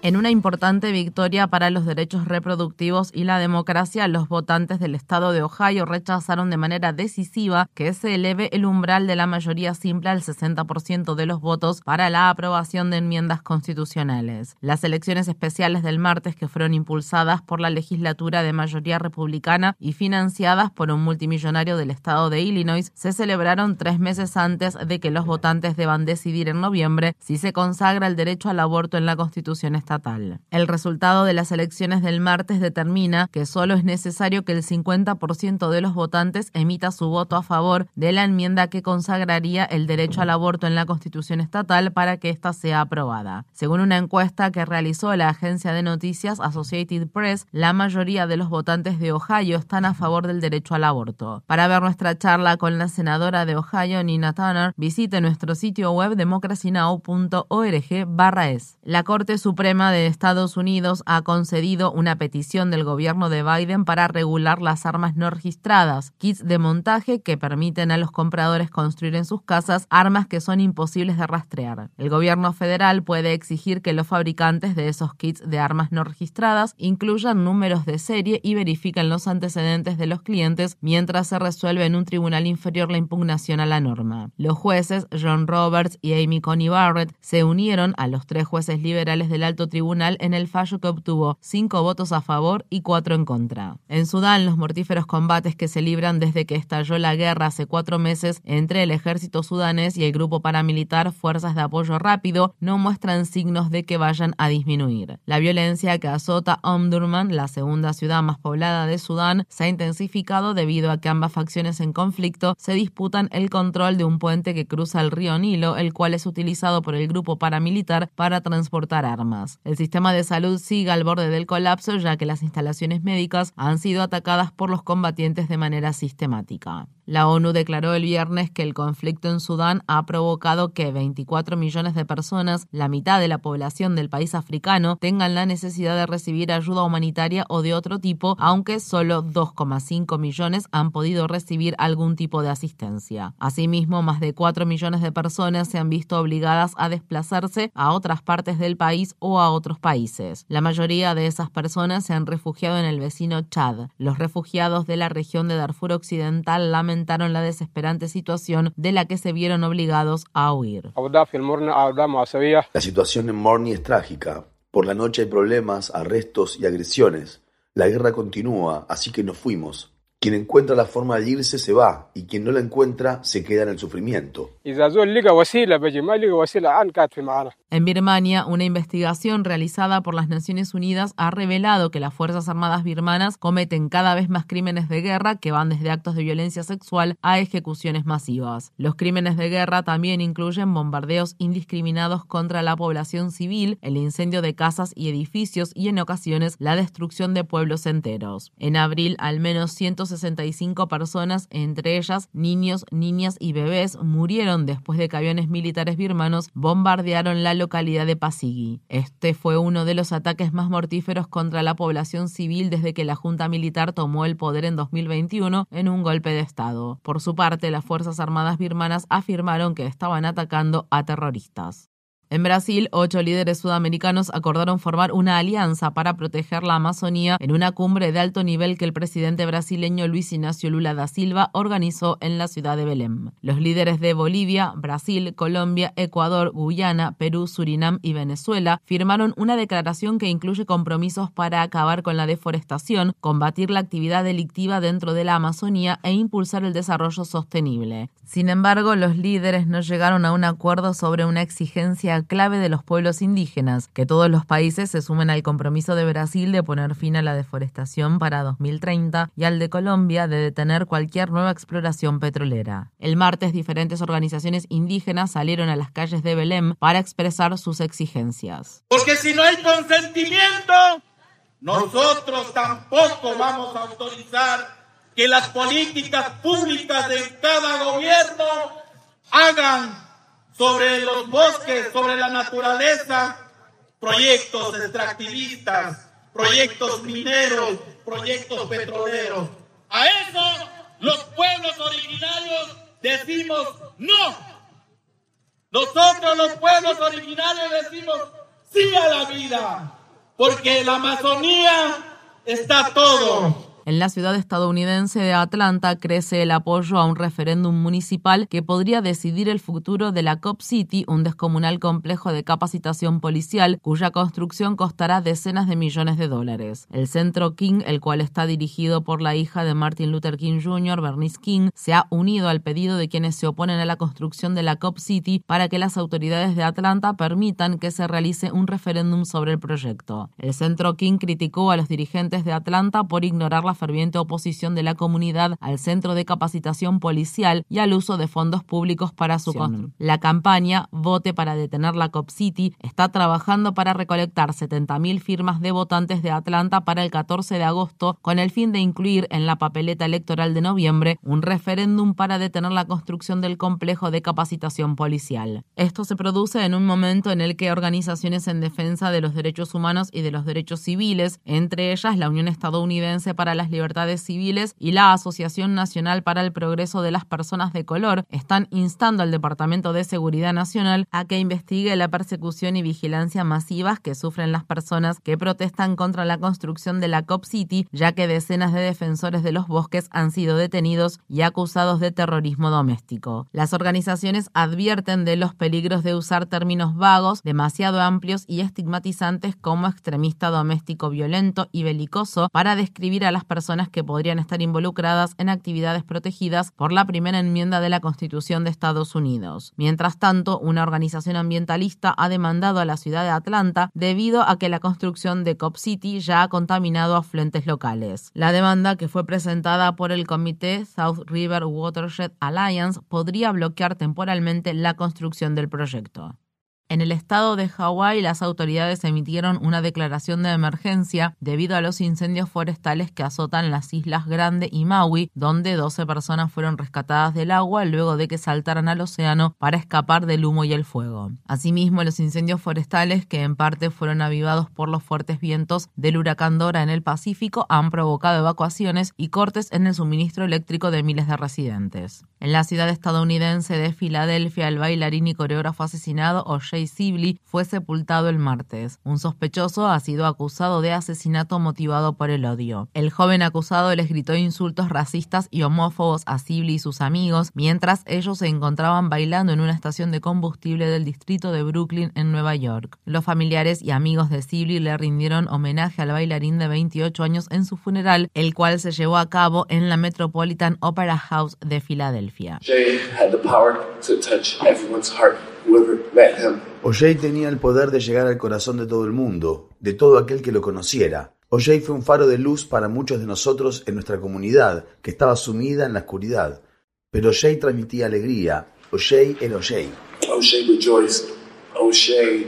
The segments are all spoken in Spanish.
En una importante victoria para los derechos reproductivos y la democracia, los votantes del estado de Ohio rechazaron de manera decisiva que se eleve el umbral de la mayoría simple al 60% de los votos para la aprobación de enmiendas constitucionales. Las elecciones especiales del martes, que fueron impulsadas por la legislatura de mayoría republicana y financiadas por un multimillonario del estado de Illinois, se celebraron tres meses antes de que los votantes deban decidir en noviembre si se consagra el derecho al aborto en la Constitución estatal. El resultado de las elecciones del martes determina que solo es necesario que el 50% de los votantes emita su voto a favor de la enmienda que consagraría el derecho al aborto en la Constitución estatal para que ésta sea aprobada. Según una encuesta que realizó la agencia de noticias Associated Press, la mayoría de los votantes de Ohio están a favor del derecho al aborto. Para ver nuestra charla con la senadora de Ohio, Nina Turner, visite nuestro sitio web democracynow.org/es. La Corte Suprema de Estados Unidos ha concedido una petición del gobierno de Biden para regular las armas no registradas, kits de montaje que permiten a los compradores construir en sus casas armas que son imposibles de rastrear. El gobierno federal puede exigir que los fabricantes de esos kits de armas no registradas incluyan números de serie y verifiquen los antecedentes de los clientes mientras se resuelve en un tribunal inferior la impugnación a la norma. Los jueces John Roberts y Amy Coney Barrett se unieron a los tres jueces liberales del alto tribunal en el fallo que obtuvo cinco votos a favor y cuatro en contra. En Sudán, los mortíferos combates que se libran desde que estalló la guerra hace cuatro meses entre el ejército sudanés y el grupo paramilitar Fuerzas de Apoyo Rápido no muestran signos de que vayan a disminuir. La violencia que azota Omdurman, la segunda ciudad más poblada de Sudán, se ha intensificado debido a que ambas facciones en conflicto se disputan el control de un puente que cruza el río Nilo, el cual es utilizado por el grupo paramilitar para transportar armas. El sistema de salud sigue al borde del colapso ya que las instalaciones médicas han sido atacadas por los combatientes de manera sistemática. La ONU declaró el viernes que el conflicto en Sudán ha provocado que 24 millones de personas, la mitad de la población del país africano, tengan la necesidad de recibir ayuda humanitaria o de otro tipo, aunque solo 2,5 millones han podido recibir algún tipo de asistencia. Asimismo, más de 4 millones de personas se han visto obligadas a desplazarse a otras partes del país o a otros países. La mayoría de esas personas se han refugiado en el vecino Chad. Los refugiados de la región de Darfur Occidental lamentan la desesperante situación de la que se vieron obligados a huir. La situación en Morni es trágica. Por la noche hay problemas, arrestos y agresiones. La guerra continúa, así que nos fuimos. Quien encuentra la forma de irse se va y quien no la encuentra se queda en el sufrimiento. En Birmania, una investigación realizada por las Naciones Unidas ha revelado que las Fuerzas Armadas birmanas cometen cada vez más crímenes de guerra que van desde actos de violencia sexual a ejecuciones masivas. Los crímenes de guerra también incluyen bombardeos indiscriminados contra la población civil, el incendio de casas y edificios y en ocasiones la destrucción de pueblos enteros. En abril, al menos 165 personas, entre ellas niños, niñas y bebés, murieron después de que aviones militares birmanos bombardearon la localidad de Pasigi. Este fue uno de los ataques más mortíferos contra la población civil desde que la Junta Militar tomó el poder en 2021 en un golpe de Estado. Por su parte, las Fuerzas Armadas birmanas afirmaron que estaban atacando a terroristas. En Brasil, ocho líderes sudamericanos acordaron formar una alianza para proteger la Amazonía en una cumbre de alto nivel que el presidente brasileño Luis Ignacio Lula da Silva organizó en la ciudad de Belém. Los líderes de Bolivia, Brasil, Colombia, Ecuador, Guyana, Perú, Surinam y Venezuela firmaron una declaración que incluye compromisos para acabar con la deforestación, combatir la actividad delictiva dentro de la Amazonía e impulsar el desarrollo sostenible. Sin embargo, los líderes no llegaron a un acuerdo sobre una exigencia clave de los pueblos indígenas, que todos los países se sumen al compromiso de Brasil de poner fin a la deforestación para 2030 y al de Colombia de detener cualquier nueva exploración petrolera. El martes, diferentes organizaciones indígenas salieron a las calles de Belém para expresar sus exigencias. Porque si no hay consentimiento, nosotros tampoco vamos a autorizar que las políticas públicas de cada gobierno hagan sobre los bosques, sobre la naturaleza, proyectos extractivistas, proyectos mineros, proyectos petroleros. A eso los pueblos originarios decimos no. Nosotros los pueblos originarios decimos sí a la vida, porque la Amazonía está todo. En la ciudad estadounidense de Atlanta crece el apoyo a un referéndum municipal que podría decidir el futuro de la Cop City, un descomunal complejo de capacitación policial cuya construcción costará decenas de millones de dólares. El centro King, el cual está dirigido por la hija de Martin Luther King Jr., Bernice King, se ha unido al pedido de quienes se oponen a la construcción de la Cop City para que las autoridades de Atlanta permitan que se realice un referéndum sobre el proyecto. El centro King criticó a los dirigentes de Atlanta por ignorar la ferviente oposición de la comunidad al centro de capacitación policial y al uso de fondos públicos para su construcción. La campaña Vote para detener la Cop City está trabajando para recolectar 70.000 firmas de votantes de Atlanta para el 14 de agosto con el fin de incluir en la papeleta electoral de noviembre un referéndum para detener la construcción del complejo de capacitación policial. Esto se produce en un momento en el que organizaciones en defensa de los derechos humanos y de los derechos civiles, entre ellas la Unión Estadounidense para las Libertades Civiles y la Asociación Nacional para el Progreso de las Personas de Color están instando al Departamento de Seguridad Nacional a que investigue la persecución y vigilancia masivas que sufren las personas que protestan contra la construcción de la COP City, ya que decenas de defensores de los bosques han sido detenidos y acusados de terrorismo doméstico. Las organizaciones advierten de los peligros de usar términos vagos, demasiado amplios y estigmatizantes como extremista doméstico violento y belicoso para describir a las personas personas que podrían estar involucradas en actividades protegidas por la primera enmienda de la Constitución de Estados Unidos. Mientras tanto, una organización ambientalista ha demandado a la ciudad de Atlanta debido a que la construcción de Cop City ya ha contaminado afluentes locales. La demanda, que fue presentada por el comité South River Watershed Alliance, podría bloquear temporalmente la construcción del proyecto. En el estado de Hawái, las autoridades emitieron una declaración de emergencia debido a los incendios forestales que azotan las islas Grande y Maui, donde 12 personas fueron rescatadas del agua luego de que saltaran al océano para escapar del humo y el fuego. Asimismo, los incendios forestales, que en parte fueron avivados por los fuertes vientos del huracán Dora en el Pacífico, han provocado evacuaciones y cortes en el suministro eléctrico de miles de residentes. En la ciudad estadounidense de Filadelfia, el bailarín y coreógrafo asesinado O'Shea Sibley fue sepultado el martes. Un sospechoso ha sido acusado de asesinato motivado por el odio. El joven acusado les gritó insultos racistas y homófobos a Sibley y sus amigos mientras ellos se encontraban bailando en una estación de combustible del distrito de Brooklyn en Nueva York. Los familiares y amigos de Sibley le rindieron homenaje al bailarín de 28 años en su funeral, el cual se llevó a cabo en la Metropolitan Opera House de Filadelfia. Tenía el poder de llegar al corazón de todo el mundo, de todo aquel que lo conociera. O'Jay fue un faro de luz para muchos de nosotros en nuestra comunidad, que estaba sumida en la oscuridad. Pero O'Jay transmitía alegría. Era. O'Shea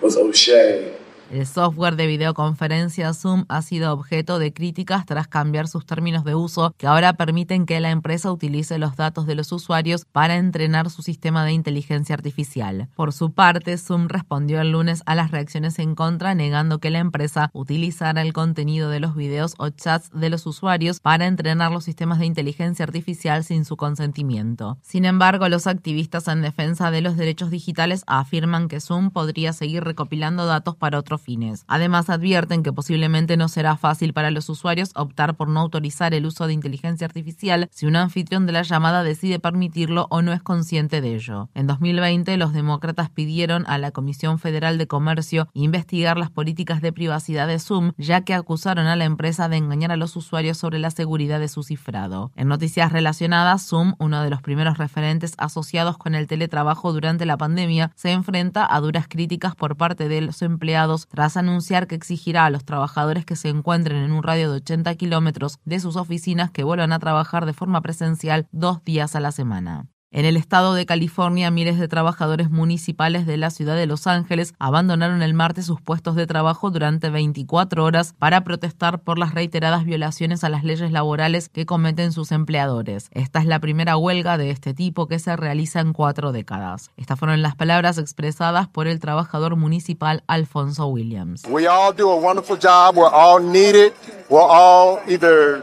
was O'Shea. El software de videoconferencia Zoom ha sido objeto de críticas tras cambiar sus términos de uso que ahora permiten que la empresa utilice los datos de los usuarios para entrenar su sistema de inteligencia artificial. Por su parte, Zoom respondió el lunes a las reacciones en contra negando que la empresa utilizara el contenido de los videos o chats de los usuarios para entrenar los sistemas de inteligencia artificial sin su consentimiento. Sin embargo, los activistas en defensa de los derechos digitales afirman que Zoom podría seguir recopilando datos para otros fines. Además, advierten que posiblemente no será fácil para los usuarios optar por no autorizar el uso de inteligencia artificial si un anfitrión de la llamada decide permitirlo o no es consciente de ello. En 2020, los demócratas pidieron a la Comisión Federal de Comercio investigar las políticas de privacidad de Zoom, ya que acusaron a la empresa de engañar a los usuarios sobre la seguridad de su cifrado. En noticias relacionadas, Zoom, uno de los primeros referentes asociados con el teletrabajo durante la pandemia, se enfrenta a duras críticas por parte de los empleados tras anunciar que exigirá a los trabajadores que se encuentren en un radio de 80 kilómetros de sus oficinas que vuelvan a trabajar de forma presencial dos días a la semana. En el estado de California, miles de trabajadores municipales de la ciudad de Los Ángeles abandonaron el martes sus puestos de trabajo durante 24 horas para protestar por las reiteradas violaciones a las leyes laborales que cometen sus empleadores. Esta es la primera huelga de este tipo que se realiza en cuatro décadas. Estas fueron las palabras expresadas por el trabajador municipal Alfonso Williams.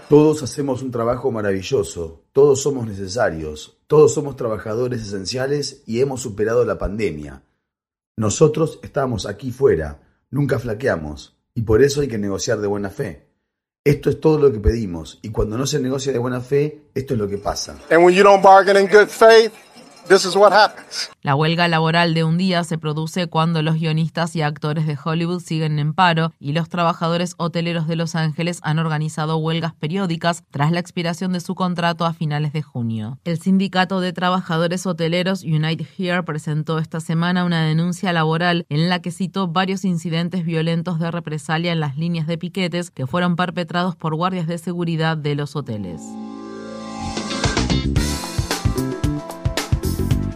Todos hacemos un trabajo maravilloso. Todos somos necesarios, todos somos trabajadores esenciales y hemos superado la pandemia. Nosotros estamos aquí fuera, nunca flaqueamos, y por eso hay que negociar de buena fe. Esto es todo lo que pedimos, y cuando no se negocia de buena fe, esto es lo que pasa. La huelga laboral de un día se produce cuando los guionistas y actores de Hollywood siguen en paro y los trabajadores hoteleros de Los Ángeles han organizado huelgas periódicas tras la expiración de su contrato a finales de junio. El sindicato de trabajadores hoteleros United Here presentó esta semana una denuncia laboral en la que citó varios incidentes violentos de represalia en las líneas de piquetes que fueron perpetrados por guardias de seguridad de los hoteles.